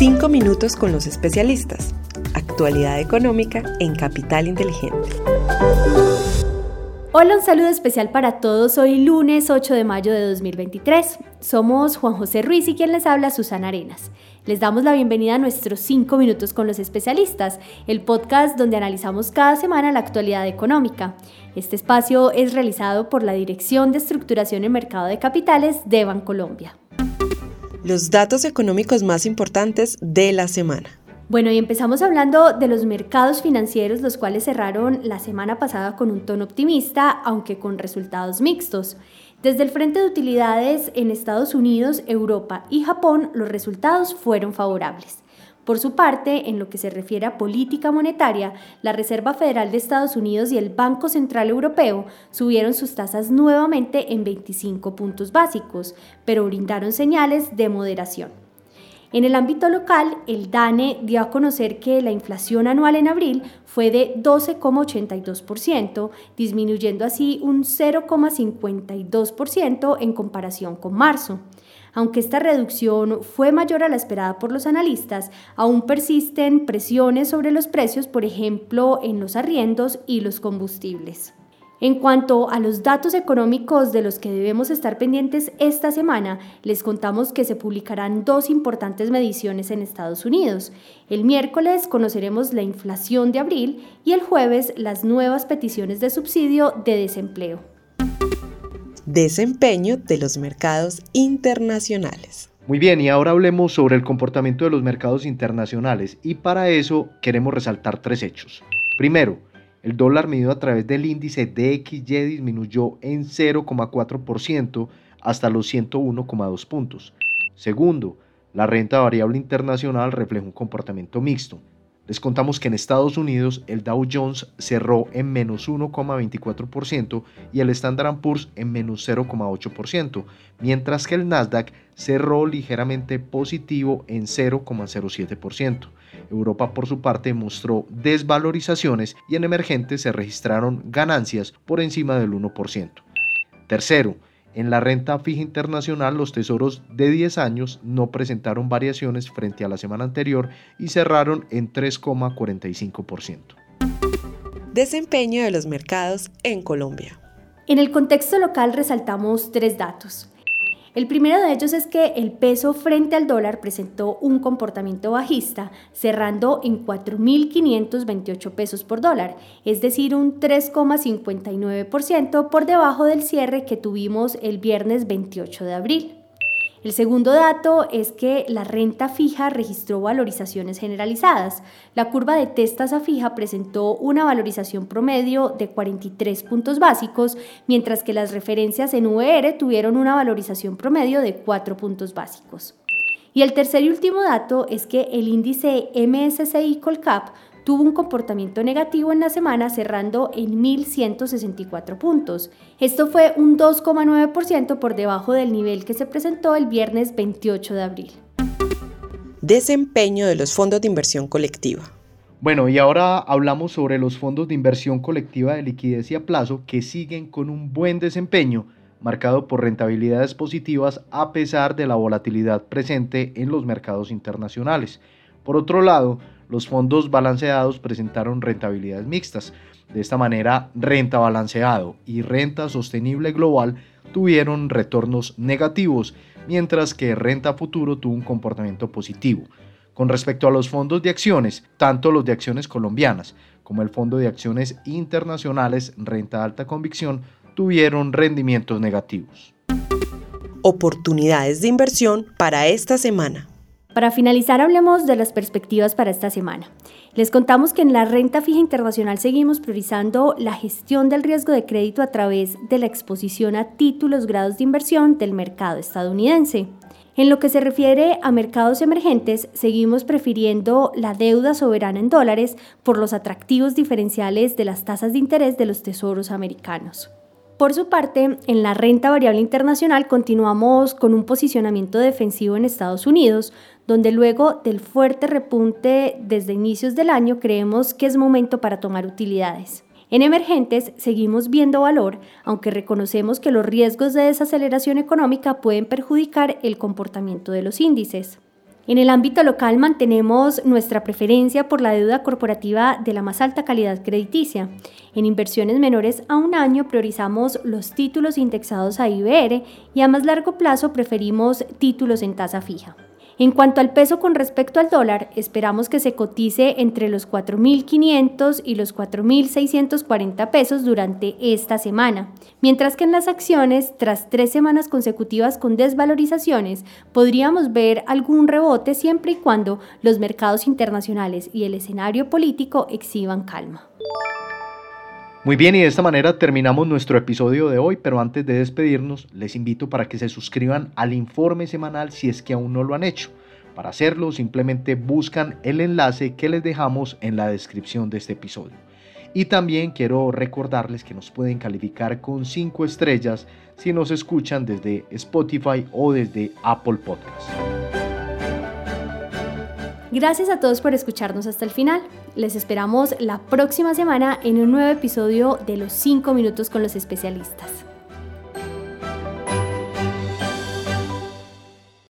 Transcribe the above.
Cinco minutos con los especialistas. Actualidad económica en Capital Inteligente. Hola, un saludo especial para todos. Hoy lunes 8 de mayo de 2023. Somos Juan José Ruiz y quien les habla Susana Arenas. Les damos la bienvenida a nuestros 5 minutos con los especialistas, el podcast donde analizamos cada semana la actualidad económica. Este espacio es realizado por la Dirección de Estructuración en Mercado de Capitales de Bancolombia. Los datos económicos más importantes de la semana. Bueno, y empezamos hablando de los mercados financieros, los cuales cerraron la semana pasada con un tono optimista, aunque con resultados mixtos. Desde el frente de utilidades en Estados Unidos, Europa y Japón, los resultados fueron favorables. Por su parte, en lo que se refiere a política monetaria, la Reserva Federal de Estados Unidos y el Banco Central Europeo subieron sus tasas nuevamente en 25 puntos básicos, pero brindaron señales de moderación. En el ámbito local, el DANE dio a conocer que la inflación anual en abril fue de 12,82%, disminuyendo así un 0,52% en comparación con marzo. Aunque esta reducción fue mayor a la esperada por los analistas, aún persisten presiones sobre los precios, por ejemplo, en los arriendos y los combustibles. En cuanto a los datos económicos de los que debemos estar pendientes esta semana, les contamos que se publicarán dos importantes mediciones en Estados Unidos. El miércoles conoceremos la inflación de abril y el jueves las nuevas peticiones de subsidio de desempleo. Desempeño de los mercados internacionales. Muy bien, y ahora hablemos sobre el comportamiento de los mercados internacionales y para eso queremos resaltar tres hechos. Primero, el dólar medido a través del índice DXY disminuyó en 0,4% hasta los 101,2 puntos. Segundo, la renta variable internacional refleja un comportamiento mixto. Les contamos que en Estados Unidos el Dow Jones cerró en menos 1,24% y el Standard Poor's en menos 0,8%, mientras que el Nasdaq cerró ligeramente positivo en 0,07%. Europa por su parte mostró desvalorizaciones y en emergentes se registraron ganancias por encima del 1%. Tercero, en la renta fija internacional, los tesoros de 10 años no presentaron variaciones frente a la semana anterior y cerraron en 3,45%. Desempeño de los mercados en Colombia. En el contexto local resaltamos tres datos. El primero de ellos es que el peso frente al dólar presentó un comportamiento bajista, cerrando en 4.528 pesos por dólar, es decir, un 3,59% por debajo del cierre que tuvimos el viernes 28 de abril. El segundo dato es que la renta fija registró valorizaciones generalizadas. La curva de testas a fija presentó una valorización promedio de 43 puntos básicos, mientras que las referencias en VR tuvieron una valorización promedio de 4 puntos básicos. Y el tercer y último dato es que el índice MSCI Colcap tuvo un comportamiento negativo en la semana cerrando en 1.164 puntos. Esto fue un 2,9% por debajo del nivel que se presentó el viernes 28 de abril. Desempeño de los fondos de inversión colectiva. Bueno, y ahora hablamos sobre los fondos de inversión colectiva de liquidez y a plazo que siguen con un buen desempeño, marcado por rentabilidades positivas a pesar de la volatilidad presente en los mercados internacionales. Por otro lado, los fondos balanceados presentaron rentabilidades mixtas. De esta manera, renta balanceado y renta sostenible global tuvieron retornos negativos, mientras que renta futuro tuvo un comportamiento positivo. Con respecto a los fondos de acciones, tanto los de acciones colombianas como el fondo de acciones internacionales renta alta convicción tuvieron rendimientos negativos. Oportunidades de inversión para esta semana. Para finalizar, hablemos de las perspectivas para esta semana. Les contamos que en la renta fija internacional seguimos priorizando la gestión del riesgo de crédito a través de la exposición a títulos grados de inversión del mercado estadounidense. En lo que se refiere a mercados emergentes, seguimos prefiriendo la deuda soberana en dólares por los atractivos diferenciales de las tasas de interés de los tesoros americanos. Por su parte, en la renta variable internacional continuamos con un posicionamiento defensivo en Estados Unidos, donde luego del fuerte repunte desde inicios del año creemos que es momento para tomar utilidades. En emergentes seguimos viendo valor, aunque reconocemos que los riesgos de desaceleración económica pueden perjudicar el comportamiento de los índices. En el ámbito local mantenemos nuestra preferencia por la deuda corporativa de la más alta calidad crediticia. En inversiones menores a un año priorizamos los títulos indexados a IBR y a más largo plazo preferimos títulos en tasa fija. En cuanto al peso con respecto al dólar, esperamos que se cotice entre los 4.500 y los 4.640 pesos durante esta semana, mientras que en las acciones, tras tres semanas consecutivas con desvalorizaciones, podríamos ver algún rebote siempre y cuando los mercados internacionales y el escenario político exhiban calma. Muy bien, y de esta manera terminamos nuestro episodio de hoy, pero antes de despedirnos, les invito para que se suscriban al informe semanal si es que aún no lo han hecho. Para hacerlo, simplemente buscan el enlace que les dejamos en la descripción de este episodio. Y también quiero recordarles que nos pueden calificar con 5 estrellas si nos escuchan desde Spotify o desde Apple Podcasts. Gracias a todos por escucharnos hasta el final. Les esperamos la próxima semana en un nuevo episodio de Los 5 minutos con los especialistas.